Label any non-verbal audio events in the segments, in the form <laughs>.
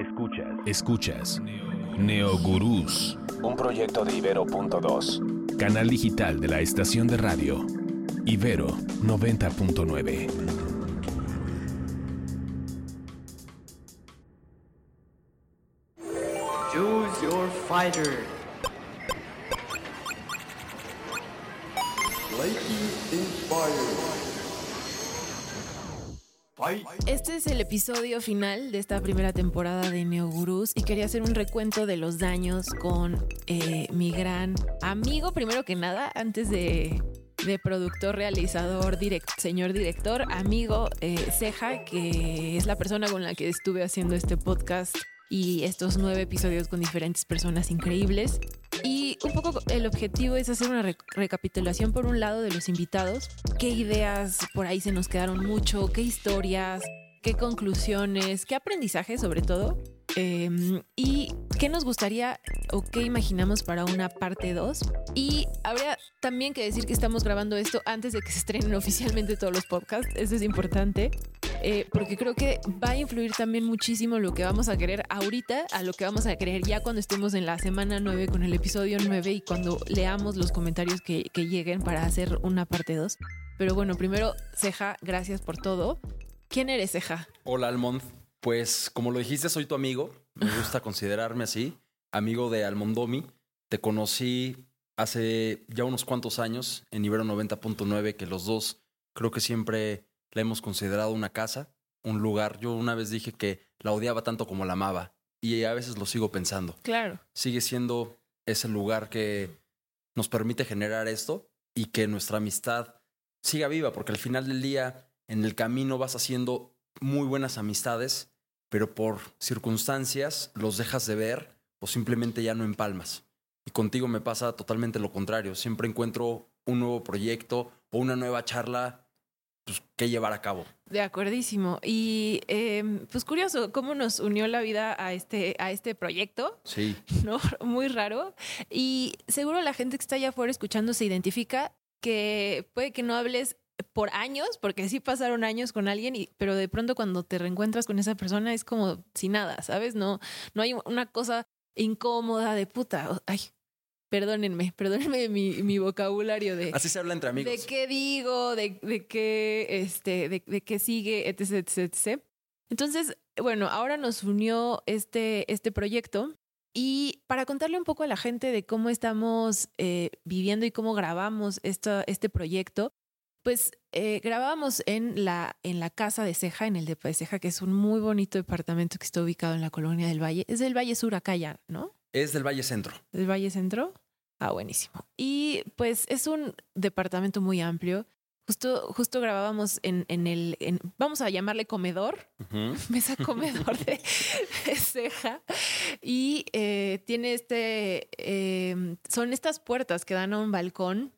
Escuchas. Escuchas Neogurús, Un proyecto de Ibero.2. canal digital de la estación de radio Ibero 90.9. Choose your fighter. Lightning inspired. Este es el episodio final de esta primera temporada de Neogurús y quería hacer un recuento de los daños con eh, mi gran amigo, primero que nada, antes de, de productor, realizador, direct- señor director, amigo eh, Ceja, que es la persona con la que estuve haciendo este podcast y estos nueve episodios con diferentes personas increíbles. Y un poco el objetivo es hacer una re- recapitulación por un lado de los invitados, qué ideas por ahí se nos quedaron mucho, qué historias, qué conclusiones, qué aprendizaje sobre todo, eh, y qué nos gustaría o qué imaginamos para una parte 2. Y habría también que decir que estamos grabando esto antes de que se estrenen <laughs> oficialmente todos los podcasts, eso es importante. eh, porque creo que va a influir también muchísimo lo que vamos a querer ahorita a lo que vamos a querer ya cuando estemos en la semana 9 con el episodio 9 y cuando leamos los comentarios que, que lleguen para hacer una parte 2. Pero bueno, primero, Ceja, gracias por todo. ¿Quién eres, Ceja? Hola Almond, pues como lo dijiste, soy tu amigo. Me <laughs> gusta considerarme así, amigo de Almondomi. Te conocí hace ya unos cuantos años en Ibero 90.9, que los dos creo que siempre la hemos considerado una casa, un lugar. Yo una vez dije que la odiaba tanto como la amaba y a veces lo sigo pensando. Claro. Sigue siendo ese lugar que nos permite generar esto y que nuestra amistad siga viva, porque al final del día en el camino vas haciendo muy buenas amistades, pero por circunstancias los dejas de ver o simplemente ya no empalmas. Y contigo me pasa totalmente lo contrario. Siempre encuentro un nuevo proyecto o una nueva charla pues, que llevar a cabo. De acuerdísimo. Y eh, pues curioso, cómo nos unió la vida a este, a este proyecto, Sí, <laughs> ¿no? Muy raro. Y seguro la gente que está allá afuera escuchando se identifica que puede que no hables por años, porque sí pasaron años con alguien, y, pero de pronto cuando te reencuentras con esa persona es como sin nada, ¿sabes? No, no hay una cosa incómoda de puta. Ay, perdónenme, <laughs> perdónenme mi, mi vocabulario de... así se habla entre amigos. de qué digo, de, de qué, este, de, de qué sigue, etc, etc, etc. Entonces, bueno, ahora nos unió este, este proyecto y para contarle un poco a la gente de cómo estamos eh, viviendo y cómo grabamos esta, este proyecto, pues eh, grabábamos en la, en la casa de Ceja, en el depa de Ceja, que es un muy bonito departamento que está ubicado en la colonia del Valle. Es del Valle Sur acá ya, ¿no? Es del Valle Centro. del Valle Centro. Ah, buenísimo. Y pues es un departamento muy amplio. Justo, justo grabábamos en, en el, en- vamos a llamarle comedor, <laughs> mesa comedor de, de ceja. Y eh, tiene este, eh, son estas puertas que dan a un balcón.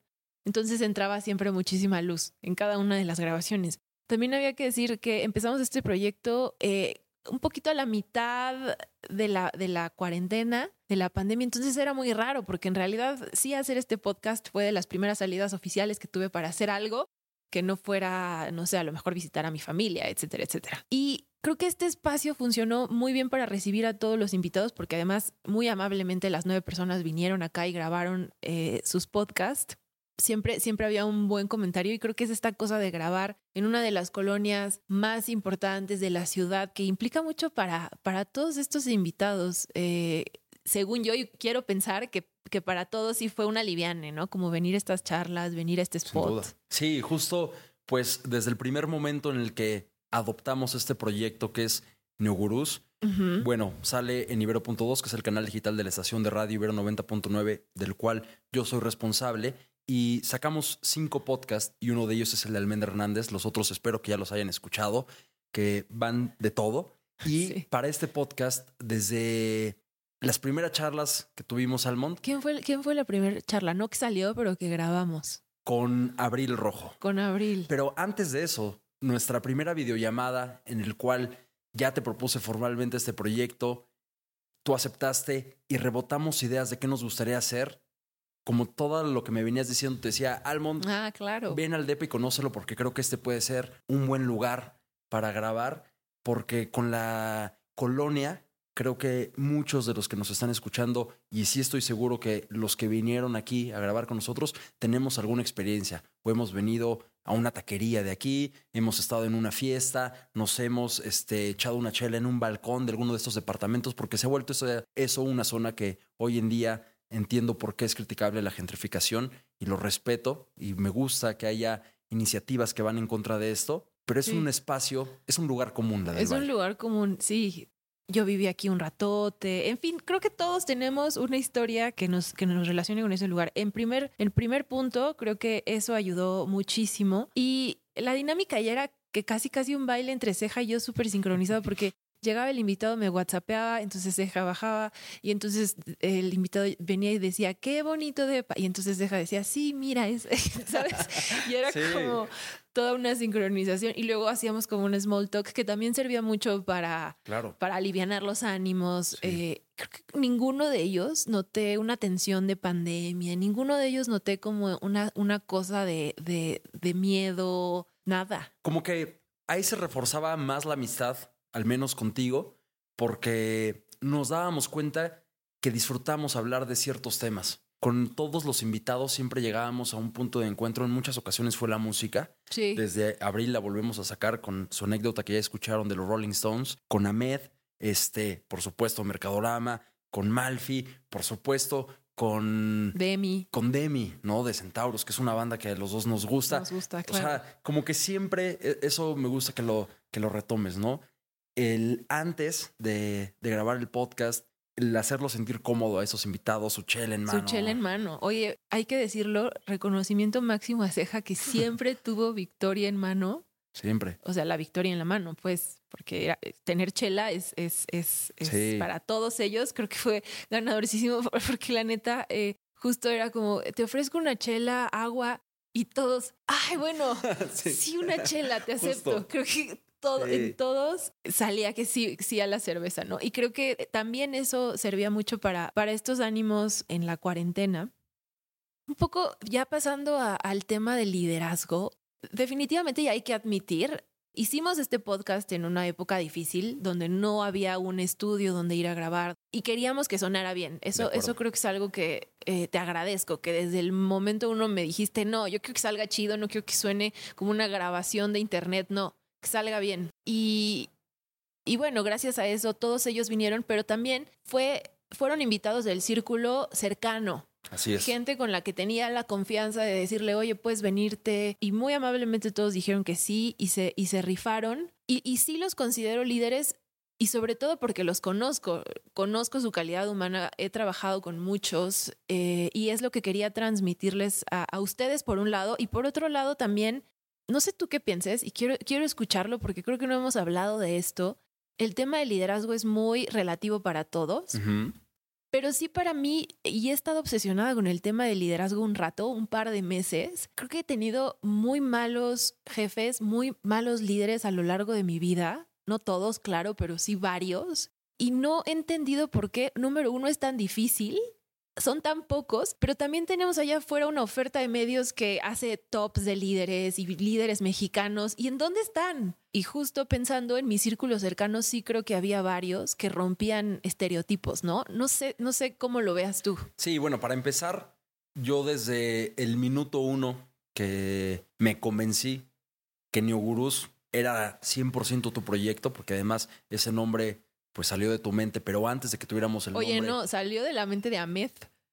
Entonces entraba siempre muchísima luz en cada una de las grabaciones. También había que decir que empezamos este proyecto eh, un poquito a la mitad de la, de la cuarentena, de la pandemia. Entonces era muy raro porque en realidad sí hacer este podcast fue de las primeras salidas oficiales que tuve para hacer algo que no fuera, no sé, a lo mejor visitar a mi familia, etcétera, etcétera. Y creo que este espacio funcionó muy bien para recibir a todos los invitados porque además muy amablemente las nueve personas vinieron acá y grabaron eh, sus podcasts siempre, siempre había un buen comentario y creo que es esta cosa de grabar en una de las colonias más importantes de la ciudad que implica mucho para, para todos estos invitados. Eh, según yo, quiero pensar que, que para todos sí fue una liviane, ¿no? Como venir a estas charlas, venir a este Sin spot. duda. Sí, justo pues desde el primer momento en el que adoptamos este proyecto que es Neogurús, Ujú. bueno, sale en Ibero.2, que es el canal digital de la estación de radio Ibero 90.9, del cual yo soy responsable. Y sacamos cinco podcasts y uno de ellos es el de Almendra Hernández. Los otros espero que ya los hayan escuchado, que van de todo. <laughs> Y Sí. para este podcast, desde las primeras charlas que tuvimos Almond ¿Quién fue, ¿Quién fue la primera charla? No que salió, pero que grabamos con Abril Rojo. con Abril. Pero antes de eso, nuestra primera videollamada en el cual ya te propuse formalmente este proyecto, tú aceptaste y rebotamos ideas de qué nos gustaría hacer. Como todo lo que me venías diciendo, te decía, Almond, Ah, claro. ven al DEPA y conócelo porque creo que este puede ser un buen lugar para grabar, porque con la colonia Creo que muchos de los que nos están escuchando, y sí estoy seguro que los que vinieron aquí a grabar con nosotros, tenemos alguna experiencia o hemos venido a una taquería de aquí, hemos estado en una fiesta, nos hemos este, echado una chela en un balcón de alguno de estos departamentos, porque se ha vuelto eso, eso una zona que hoy en día entiendo por qué es criticable la gentrificación y lo respeto y me gusta que haya iniciativas que van en contra de esto, pero es Sí. un espacio, es un lugar común. La del Es un Valle. lugar común, sí. Yo viví aquí un ratote. En fin, creo que todos tenemos una historia que nos, que nos relacione con ese lugar. En primer, en primer punto, creo que eso ayudó muchísimo. Y la dinámica ya era que casi casi un baile entre Ceja y yo súper sincronizado porque llegaba el invitado, me whatsappeaba, entonces Ceja bajaba y entonces el invitado venía y decía, qué bonito de... Y entonces Ceja decía, sí, mira, es, <laughs> ¿sabes? Y era Sí. como toda una sincronización y luego hacíamos como un small talk que también servía mucho para, Claro. para aliviar los ánimos. Sí. Eh, creo que ninguno de ellos noté una tensión de pandemia, ninguno de ellos noté como una, una cosa de, de, de miedo, nada. Como que ahí se reforzaba más la amistad, al menos contigo, porque nos dábamos cuenta que disfrutamos hablar de ciertos temas. Con todos los invitados siempre llegábamos a un punto de encuentro. En muchas ocasiones fue la música. Sí. Desde abril la volvemos a sacar con su anécdota que ya escucharon de los Rolling Stones, con Ahmed, este, por supuesto, Mercadorama, con Malfi, por supuesto, con, Demi. con Demi, ¿no? De Centauros, que es una banda que a los dos nos gusta. Nos gusta, O claro. sea, como que siempre, e- eso me gusta que lo, que lo retomes, ¿no? El antes de, de grabar el podcast, el hacerlo sentir cómodo a esos invitados, su chela en mano. Su chela en mano. Oye, hay que decirlo, reconocimiento máximo a Ceja que <laughs> siempre tuvo victoria en mano. Siempre. O sea, la victoria en la mano, pues, porque era- tener chela es, es, es, es Sí. para todos ellos. Creo que fue ganadorísimo <laughs> porque la neta, eh, justo era como, te ofrezco una chela, agua y todos, ay, bueno, <laughs> sí, una chela, te acepto. Justo. Creo que todo, Sí. en todos salía que sí, sí a la cerveza, ¿no? Y creo que también eso servía mucho para, para estos ánimos en la cuarentena. Un poco ya pasando a- al tema del liderazgo, definitivamente ya hay que admitir, hicimos este podcast en una época difícil donde no había un estudio donde ir a grabar y queríamos que sonara bien. Eso, eso creo que es algo que eh, te agradezco, que desde el momento uno me dijiste, no, yo quiero que salga chido, no quiero que suene como una grabación de internet, no, salga bien. Y, y bueno, gracias a eso todos ellos vinieron, pero también fue, fueron invitados del círculo cercano, Así es. gente con la que tenía la confianza de decirle, oye, puedes venirte. Y muy amablemente todos dijeron que sí y se, y se rifaron. Y, y sí los considero líderes y sobre todo porque los conozco, conozco su calidad humana, he trabajado con muchos eh, y es lo que quería transmitirles a, a ustedes por un lado y por otro lado también, no sé tú qué pienses y quiero, quiero escucharlo porque creo que no hemos hablado de esto. El tema del liderazgo es muy relativo para todos. Pero sí para mí, y he estado obsesionada con el tema del liderazgo un rato, un par de meses, creo que he tenido muy malos jefes, muy malos líderes a lo largo de mi vida. No todos, claro, pero sí varios. Y no he entendido por qué, número uno, es tan difícil. Son tan pocos, pero también tenemos allá afuera una oferta de medios que hace tops de líderes y líderes mexicanos. ¿Y en dónde están? Y justo pensando en mi círculo cercano, sí creo que había varios que rompían estereotipos, ¿no? No sé, no sé cómo lo veas tú. Sí, bueno, para empezar, yo desde el minuto uno que me convencí que Neogurús era 100% tu proyecto, porque además ese nombre pues salió de tu mente, pero antes de que tuviéramos el Oye, nombre. no, salió de la mente de Ahmed.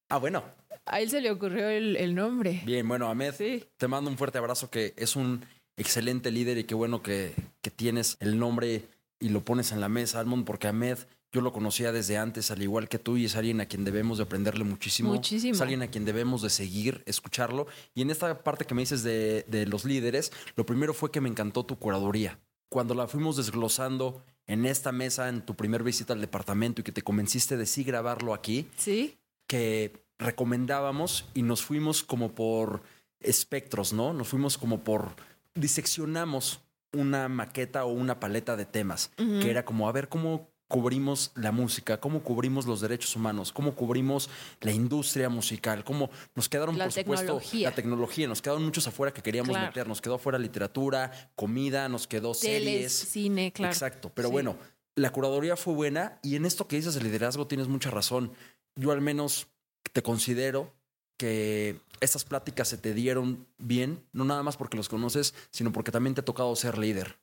Ah, bueno, A él se le ocurrió el, el nombre. bien, bueno, Ahmed, Sí. te mando un fuerte abrazo que es un excelente líder y qué bueno que, que tienes el nombre y lo pones en la mesa, Almond, porque Ahmed yo lo conocía desde antes, al igual que tú, y es alguien a quien debemos de aprenderle muchísimo. Muchísimo. Es alguien a quien debemos de seguir, escucharlo. Y en esta parte que me dices de, de los líderes, lo primero fue que me encantó tu curaduría. Cuando la fuimos desglosando en esta mesa, en tu primer visita al departamento y que te convenciste de sí grabarlo aquí, Sí. que recomendábamos y nos fuimos como por espectros, ¿no? Nos fuimos como por diseccionamos una maqueta o una paleta de temas, que era como a ver cómo cubrimos la música, cómo cubrimos los derechos humanos, cómo cubrimos la industria musical, cómo nos quedaron, La por supuesto, la tecnología, nos quedaron muchos afuera que queríamos Claro. meter, nos quedó afuera literatura, comida, nos quedó Teles, series, cine, claro. Exacto, pero Sí. bueno, la curaduría fue buena y en esto que dices de liderazgo tienes mucha razón. Yo al menos te considero que estas pláticas se te dieron bien, no nada más porque los conoces, sino porque también te ha tocado ser líder.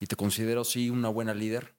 Y te considero, sí, una buena líder.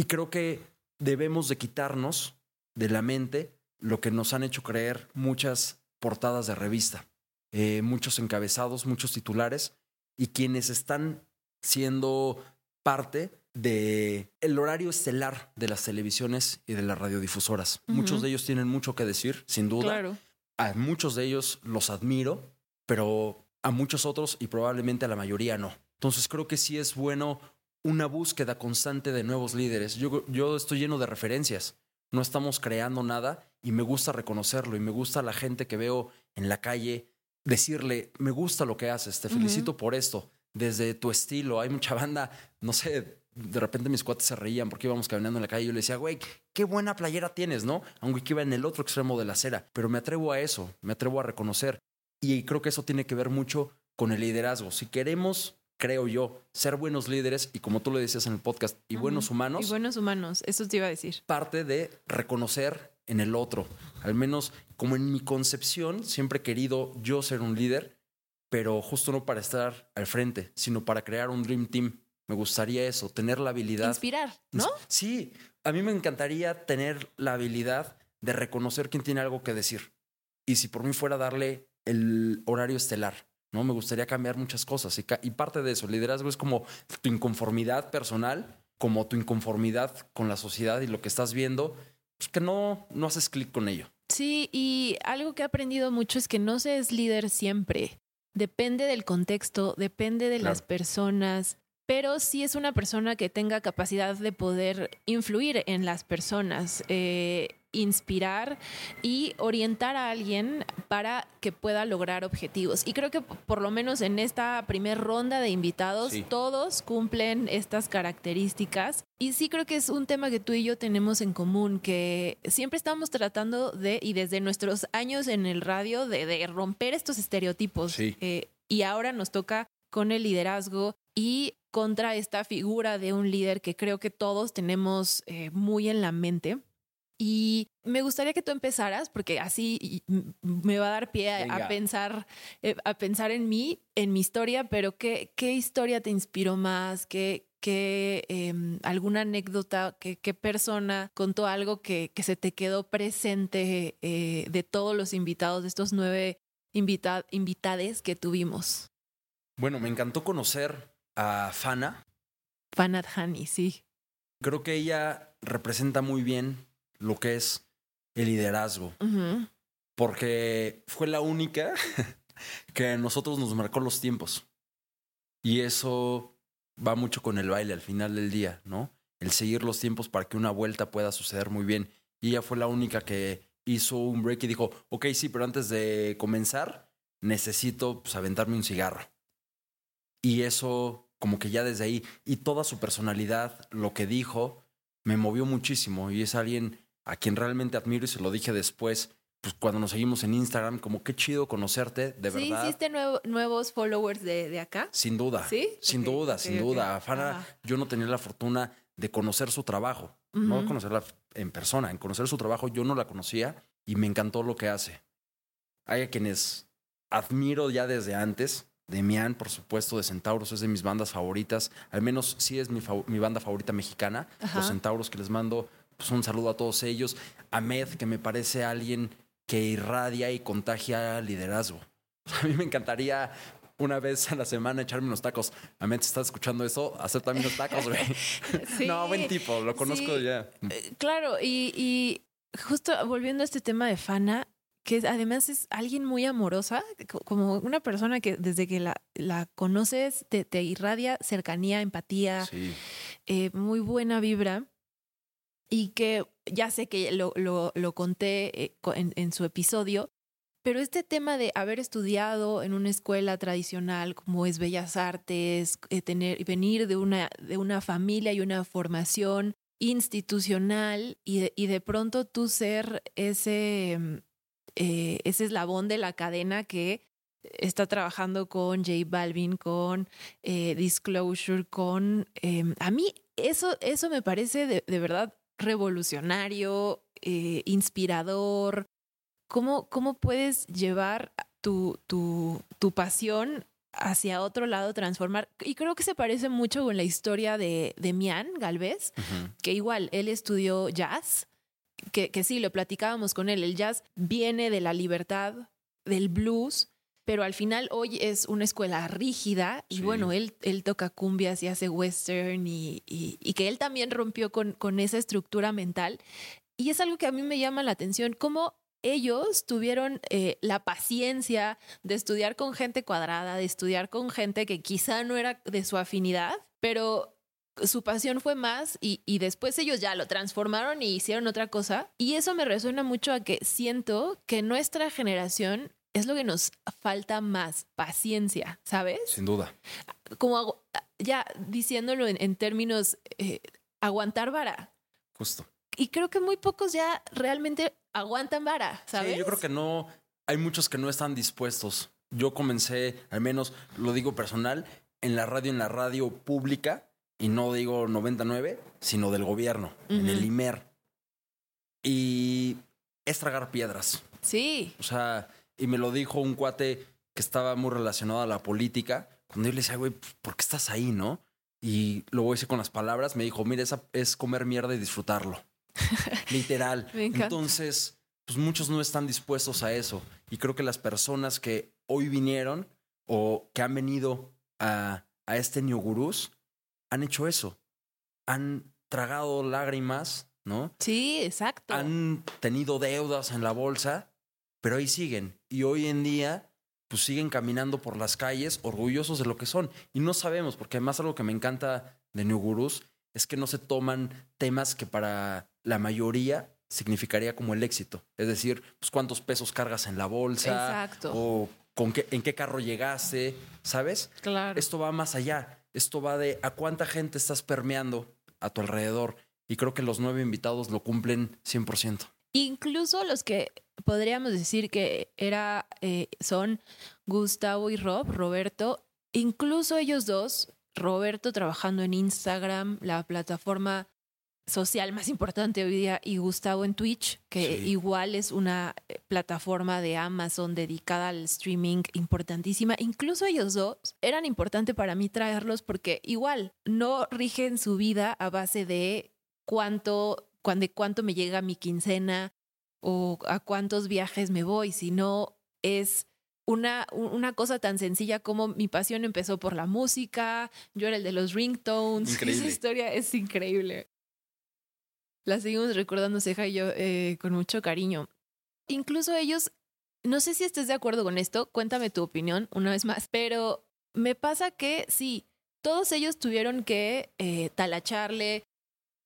Y creo que debemos de quitarnos de la mente lo que nos han hecho creer muchas portadas de revista, eh, muchos encabezados, muchos titulares, y quienes están siendo parte de el horario estelar de las televisiones y de las radiodifusoras. Muchos de ellos tienen mucho que decir, sin duda. Claro. A muchos de ellos los admiro, pero a muchos otros y probablemente a la mayoría no. Entonces creo que sí es bueno una búsqueda constante de nuevos líderes. Yo, yo estoy lleno de referencias. No estamos creando nada y me gusta reconocerlo y me gusta la gente que veo en la calle decirle, me gusta lo que haces, te felicito por esto, desde tu estilo. Hay mucha banda, no sé, de repente mis cuates se reían porque íbamos caminando en la calle y yo le decía, güey, qué buena playera tienes, ¿no? Aunque que iba en el otro extremo de la acera, pero me atrevo a eso, me atrevo a reconocer. Y creo que eso tiene que ver mucho con el liderazgo. Si queremos, creo yo, ser buenos líderes y como tú lo decías en el podcast, y buenos humanos, Y buenos humanos, eso te iba a decir. parte de reconocer en el otro. Al menos como en mi concepción, siempre he querido yo ser un líder, pero justo no para estar al frente, sino para crear un Dream Team. Me gustaría eso, tener la habilidad. Inspirar, ¿no? Sí, a mí me encantaría tener la habilidad de reconocer quién tiene algo que decir. Y si por mí fuera darle el horario estelar, ¿no? Me gustaría cambiar muchas cosas. Y, parte de eso, el liderazgo es como tu inconformidad personal, como tu inconformidad con la sociedad y lo que estás viendo, pues que no, no haces clic con ello. Sí, y algo que he aprendido mucho es que no se es líder siempre. Depende del contexto, depende de las personas, pero sí es una persona que tenga capacidad de poder influir en las personas, eh, inspirar y orientar a alguien para que pueda lograr objetivos. Y creo que por lo menos en esta primera ronda de invitados, Sí. todos cumplen estas características. Y sí creo que es un tema que tú y yo tenemos en común, que siempre estamos tratando de, y desde nuestros años en el radio, de, de romper estos estereotipos. Sí. Eh, y ahora nos toca con el liderazgo y contra esta figura de un líder que creo que todos tenemos eh, muy en la mente. Y me gustaría que tú empezaras, porque así y- m- me va a dar pie a, pensar, eh, a pensar en mí, en mi historia, pero ¿qué, qué historia te inspiró más? ¿Qué, qué em, alguna anécdota? ¿Qué, qué persona contó algo que, que se te quedó presente eh, de todos los invitados, de estos nueve invita- invitades que tuvimos? Bueno, me encantó conocer a Fana. Fanat Hani, sí. Creo que ella representa muy bien lo que es el liderazgo. Porque fue la única <laughs> que a nosotros nos marcó los tiempos. Y eso va mucho con el baile al final del día, ¿no? El seguir los tiempos para que una vuelta pueda suceder muy bien. Y ella fue la única que hizo un break y dijo, ok, sí, pero antes de comenzar, necesito pues, aventarme un cigarro. Y eso, como que ya desde ahí, y toda su personalidad, lo que dijo, me movió muchísimo. Y es alguien a quien realmente admiro y se lo dije después, pues cuando nos seguimos en Instagram, como qué chido conocerte, de sí, verdad. hiciste nuevo- nuevos followers de, de acá. Sin duda. ¿Sí? Sin duda, sin duda. A Fana, Ajá. yo no tenía la fortuna de conocer su trabajo, no conocerla en persona. En conocer su trabajo, yo no la conocía y me encantó lo que hace. Hay a quienes admiro ya desde antes. Demian, por supuesto, de Centauros es de mis bandas favoritas. Al menos sí es mi, banda favorita mexicana. Ajá. Los Centauros, que les mando pues, un saludo a todos ellos. Ahmed, que me parece alguien que irradia y contagia liderazgo. <laughs> A mí me encantaría una vez a la semana echarme unos tacos. Ahmed, si estás escuchando eso, aceptame unos tacos, güey. <laughs> Sí. No, buen tipo, lo conozco Sí. ya. Eh, Claro, y, y justo volviendo a este tema de Fana, que además es alguien muy amorosa, co- como una persona que desde que la, la conoces te, te irradia cercanía, empatía, Sí. eh, muy buena vibra. Y que ya sé que lo, lo, lo conté eh, en, en su episodio, pero este tema de haber estudiado en una escuela tradicional como es Bellas Artes, eh, tener, venir de una, de una familia y una formación institucional y de, y de pronto tú ser ese, eh, ese eslabón de la cadena que está trabajando con J Balvin, con eh, Disclosure, con... eh, a mí eso, eso me parece de, de verdad revolucionario, eh, inspirador. ¿Cómo, ¿Cómo puedes llevar tu, tu, tu pasión hacia otro lado, transformar? Y creo que se parece mucho con la historia de, de Mian Galvez, que igual él estudió jazz, que, que sí, lo platicábamos con él. El jazz viene de la libertad, del blues, pero al final hoy es una escuela rígida y Sí. bueno, él, él toca cumbias y hace western y, y- y que él también rompió con, con esa estructura mental. Y es algo que a mí me llama la atención, cómo ellos tuvieron eh, la paciencia de estudiar con gente cuadrada, de estudiar con gente que quizá no era de su afinidad, pero su pasión fue más y, y después ellos ya lo transformaron y hicieron otra cosa. Y eso me resuena mucho a que siento que nuestra generación es lo que nos falta más, paciencia, ¿sabes? Sin duda. Como ya diciéndolo en, en términos, eh, aguantar vara. Justo. Y creo que muy pocos ya realmente aguantan vara, ¿sabes? Sí, yo creo que no, hay muchos que no están dispuestos. Yo comencé, al menos lo digo personal, en la radio, en la radio pública, y no digo 99, sino del gobierno, en el. IMER. Y es tragar piedras. Sí, O sea, y me lo dijo un cuate que estaba muy relacionado a la política. Cuando yo le decía, güey, pues, ¿por qué estás ahí, no? Y lo voy a decir con las palabras. Me dijo, mira, esa es comer mierda y disfrutarlo. <laughs> Literal. Entonces, pues muchos no están dispuestos a eso. Y creo que las personas que hoy vinieron o que han venido a, a este New Gurús han hecho eso. Han tragado lágrimas, ¿no? sí, exacto. han tenido deudas en la bolsa, pero ahí siguen. Y hoy en día, pues siguen caminando por las calles orgullosos de lo que son. Y no sabemos, porque además algo que me encanta de New Gurus es que no se toman temas que para la mayoría significaría como el éxito. Es decir, pues cuántos pesos cargas en la bolsa Exacto. o con qué, en qué carro llegaste, ¿sabes? claro. Esto va más allá. Esto va de a cuánta gente estás permeando a tu alrededor. Y creo que los nueve invitados lo cumplen 100%. Incluso los que podríamos decir que era, eh, son Gustavo y Rob, Roberto, incluso ellos dos, Roberto trabajando en Instagram, la plataforma social más importante hoy día, y Gustavo en Twitch, que Sí. igual es una eh, plataforma de Amazon dedicada al streaming importantísima. Incluso ellos dos eran importante para mí traerlos porque igual no rigen su vida a base de cuánto, cuán- de cuánto me llega mi quincena o a cuántos viajes me voy, sino es una, una cosa tan sencilla como mi pasión empezó por la música, yo era el de los ringtones, <laughs> Increíble. esa historia es increíble. La seguimos recordando Ceja y yo eh, con mucho cariño. Incluso ellos, no sé si estés de acuerdo con esto, cuéntame tu opinión una vez más, pero me pasa que sí, todos ellos tuvieron que eh, talacharle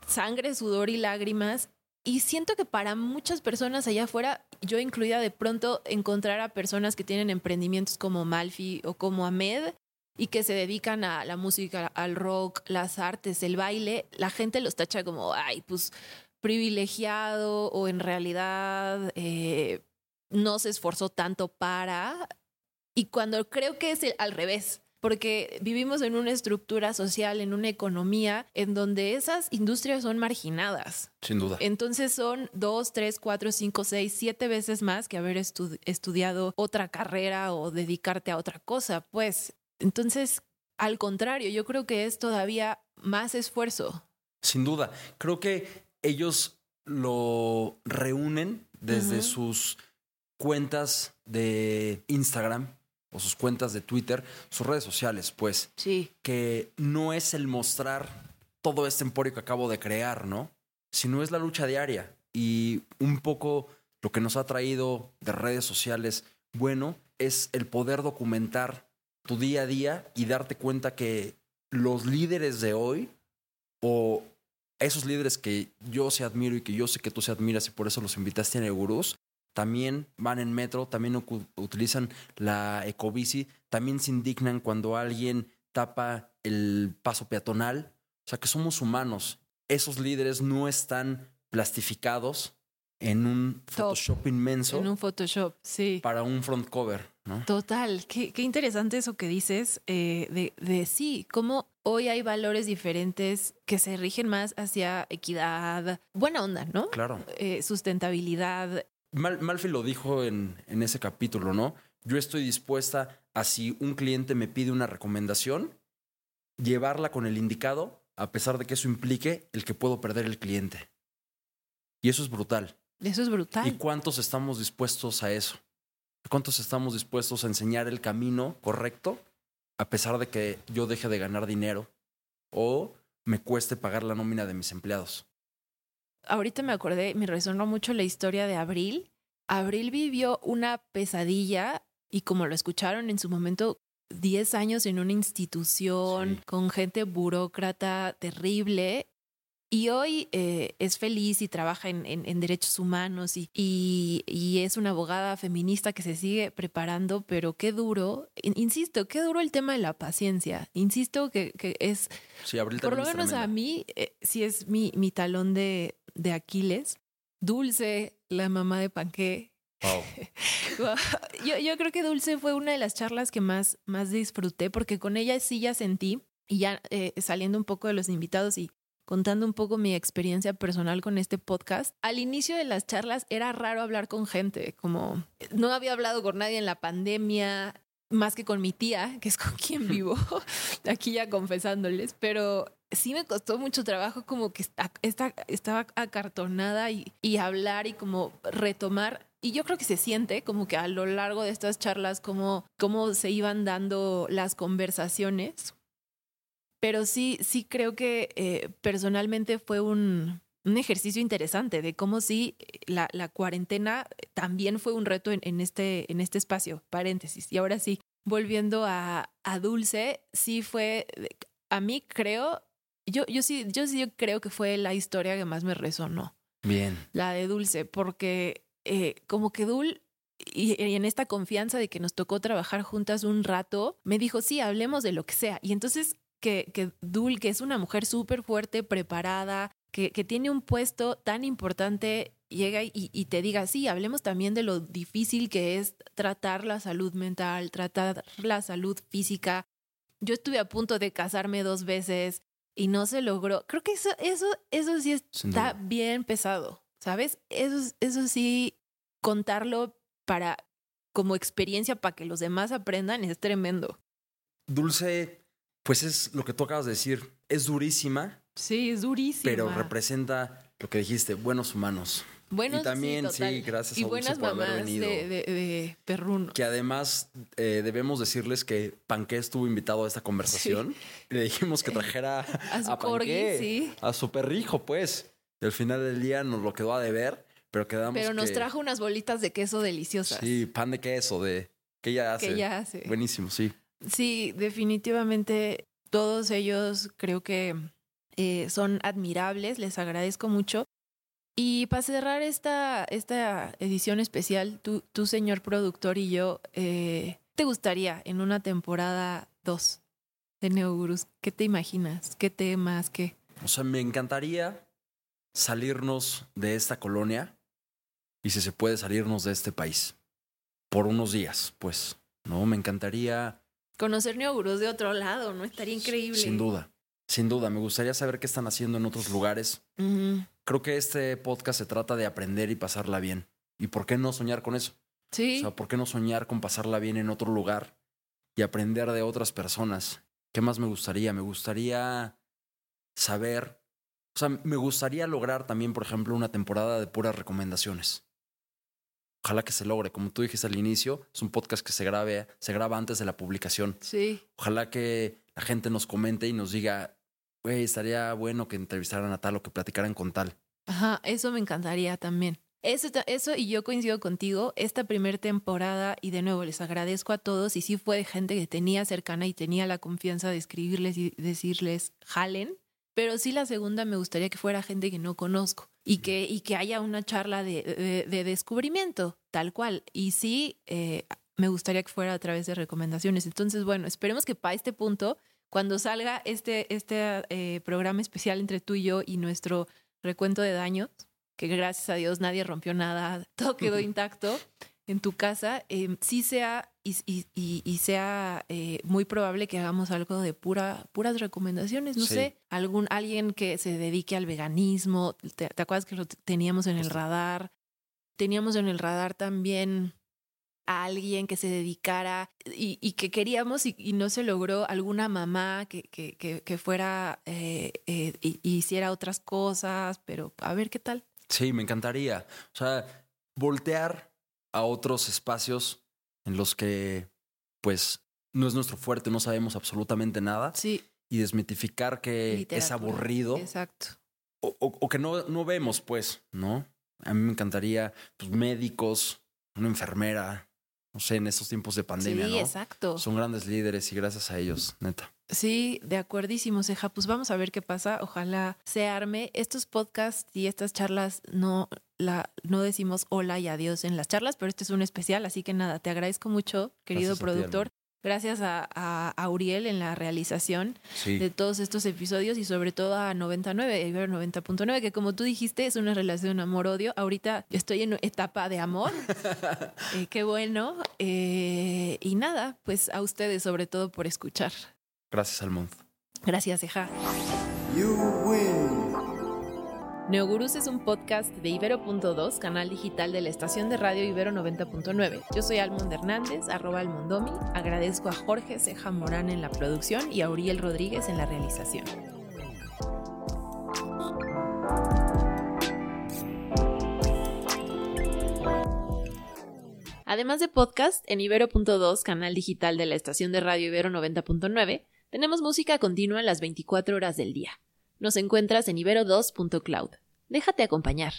sangre, sudor y lágrimas. Y siento que para muchas personas allá afuera, yo incluida de pronto encontrar a personas que tienen emprendimientos como Malfi o como Ahmed y que se dedican a la música, al rock, las artes, el baile, la gente los tacha como, ay, pues privilegiado o en realidad eh, no se esforzó tanto para. Y cuando creo que es el- al revés, porque vivimos en una estructura social, en una economía en donde esas industrias son marginadas. Sin duda. Entonces son dos, tres, cuatro, cinco, seis, siete veces más que haber estu- estudiado otra carrera o dedicarte a otra cosa. Pues entonces, al contrario, yo creo que es todavía más esfuerzo. Sin duda. Creo que ellos lo reúnen desde sus cuentas de Instagram o sus cuentas de Twitter, sus redes sociales, pues, Sí. que no es el mostrar todo este emporio que acabo de crear, ¿no? Sino es la lucha diaria y un poco lo que nos ha traído de redes sociales, bueno, es el poder documentar tu día a día y darte cuenta que los líderes de hoy o esos líderes que yo se admiro y que yo sé que tú se admiras y por eso los invitaste en Gurús, también van en metro, también utilizan la ecobici, también se indignan cuando alguien tapa el paso peatonal. O sea que somos humanos. Esos líderes no están plastificados en un Top. Photoshop inmenso En un Photoshop, sí. para un front cover. ¿No? Total, qué, qué interesante eso que dices eh, de, de sí, cómo hoy hay valores diferentes que se rigen más hacia equidad, buena onda, ¿no? Claro. Eh, sustentabilidad. Mal, Malfi lo dijo en, en ese capítulo, ¿no? Yo estoy dispuesta a si un cliente me pide una recomendación, llevarla con el indicado, a pesar de que eso implique el que puedo perder el cliente. Y eso es brutal. Eso es brutal. ¿Y cuántos estamos dispuestos a eso? ¿Cuántos estamos dispuestos a enseñar el camino correcto a pesar de que yo deje de ganar dinero o me cueste pagar la nómina de mis empleados? Ahorita me acordé, me resonó mucho la historia de Abril. Abril vivió una pesadilla y como lo escucharon en su momento, 10 años en una institución Sí. con gente burócrata terrible. Y hoy eh, es feliz y trabaja en, en- en derechos humanos y, y- y es una abogada feminista que se sigue preparando, pero qué duro, in- insisto, qué duro el tema de la paciencia. Insisto que, que es, Sí, por lo menos a mí, eh, sí es mi, mi talón de, de Aquiles. Dulce, la mamá de Panqué, Wow. <laughs> yo, yo creo que Dulce fue una de las charlas que más, más disfruté porque con ella sí ya sentí y ya eh, saliendo un poco de los invitados y contando un poco mi experiencia personal con este podcast, al inicio de las charlas era raro hablar con gente, como no había hablado con nadie en la pandemia, más que con mi tía, que es con quien <laughs> vivo, aquí ya confesándoles, pero sí me costó mucho trabajo como que esta- estaba acartonada y, y hablar y como retomar. Y yo creo que se siente como que a lo largo de estas charlas, como, como se iban dando las conversaciones. Pero sí, sí creo que eh, personalmente fue un, un ejercicio interesante de cómo sí la, la cuarentena también fue un reto en, en este, en este espacio, paréntesis. Y ahora sí, volviendo a, a Dulce, sí fue, a mí creo, yo, yo sí, yo sí creo que fue la historia que más me resonó Bien. la de Dulce, porque eh, como que Dul, y, y en esta confianza de que nos tocó trabajar juntas un rato, me dijo, sí, hablemos de lo que sea. Y entonces que, que Dul, que es una mujer súper fuerte, preparada, que, que tiene un puesto tan importante, llega y, y te diga, sí, hablemos también de lo difícil que es tratar la salud mental, tratar la salud física. Yo estuve a punto de casarme dos veces y no se logró. Creo que eso, eso, eso sí está bien pesado, ¿sabes? Eso, es- eso sí, contarlo para como experiencia para que los demás aprendan es tremendo. Dulce, pues es lo que tú acabas de decir. Es durísima, Sí, es durísimo. pero representa lo que dijiste, buenos humanos. Buenos, y también, sí, gracias y a buenas por haber venido. de, de, de perruno. Que además eh, debemos decirles que Panqué estuvo invitado a esta conversación. <laughs> Le dijimos que trajera <laughs> A su a corgi, Panqué, sí. a su perrijo, pues. Y al final del día nos lo quedó a deber, pero quedamos Pero nos que- trajo unas bolitas de queso deliciosas. Sí, pan de queso, de que ella hace. Que ella hace. Buenísimo, sí. Sí, definitivamente todos ellos creo que eh, son admirables, les agradezco mucho. Y para cerrar esta, esta edición especial, tú, tú, señor productor y yo, eh, ¿te gustaría en una temporada 2 de Neogurus? ¿Qué te imaginas? ¿Qué temas? ¿Qué? O sea, me encantaría salirnos de esta colonia y si se puede salirnos de este país por unos días, pues, ¿no? Me encantaría, Conocer Neogurus de otro lado, ¿no? Estaría increíble. sin duda, sin duda, me gustaría saber qué están haciendo en otros lugares. Creo que este podcast se trata de aprender y pasarla bien. ¿Y por qué no soñar con eso? Sí. O sea, ¿por qué no soñar con pasarla bien en otro lugar y aprender de otras personas? ¿Qué más me gustaría? Me gustaría saber, o sea, me gustaría lograr también, por ejemplo, una temporada de puras recomendaciones. Ojalá que se logre. Como tú dijiste al inicio, es un podcast que se grabe, se graba antes de la publicación. sí. Ojalá que la gente nos comente y nos diga, güey, estaría bueno que entrevistaran a tal o que platicaran con tal. Ajá, eso me encantaría también. Eso, eso y yo coincido contigo, esta primera temporada y de nuevo les agradezco a todos y sí fue de gente que tenía cercana y tenía la confianza de escribirles y decirles jalen, pero sí la segunda me gustaría que fuera gente que no conozco y que, y que haya una charla de, de- de descubrimiento tal cual y sí eh, me gustaría que fuera a través de recomendaciones. Entonces, bueno, esperemos que para este punto, cuando salga este, este eh, programa especial entre tú y yo y nuestro recuento de daños, que gracias a Dios nadie rompió nada, <laughs> todo quedó intacto. En tu casa, eh, sí sea y, y- y- y sea eh, muy probable que hagamos algo de pura, puras recomendaciones. No Sí. sé, algún, alguien que se dedique al veganismo. ¿Te, te acuerdas que lo teníamos en el radar? Teníamos en el radar también a alguien que se dedicara y, y que queríamos y, y no se logró alguna mamá que, que, que, que fuera eh, eh, y- y hiciera otras cosas, pero a ver qué tal. Sí, me encantaría. O sea, voltear a otros espacios en los que, pues, no es nuestro fuerte, no sabemos absolutamente nada Sí, y desmitificar que es aburrido Exacto. o, o- o que no, no vemos, pues, ¿no? A mí me encantaría, pues, médicos, una enfermera, no sé, en estos tiempos de pandemia, sí, ¿no? exacto. Son grandes líderes y gracias a ellos, neta. Sí, de acuerdísimo, Ceja. Pues vamos a ver qué pasa. Ojalá se arme. Estos podcasts y estas charlas no, la, no decimos hola y adiós en las charlas, pero este es un especial, así que nada, te agradezco mucho, querido Gracias a ti, productor. Gracias a, a, a Uriel en la realización Sí. de todos estos episodios y sobre todo a 99, Ibero 90.9, que como tú dijiste es una relación amor-odio. Ahorita estoy en etapa de amor. <laughs> Eh, qué bueno. Eh, y nada, pues a ustedes sobre todo por escuchar. Gracias al mundo. Gracias, Eja. You win. Neogurús es un podcast de Ibero.2, canal digital de la estación de radio Ibero 90.9. Yo soy Almond Hernández, arroba Almondomi. Agradezco a Jorge Ceja Morán en la producción y a Uriel Rodríguez en la realización. Además de podcast, en Ibero.2, canal digital de la estación de radio Ibero 90.9, tenemos música continua las 24 horas del día. Nos encuentras en ibero2.cloud. Déjate acompañar.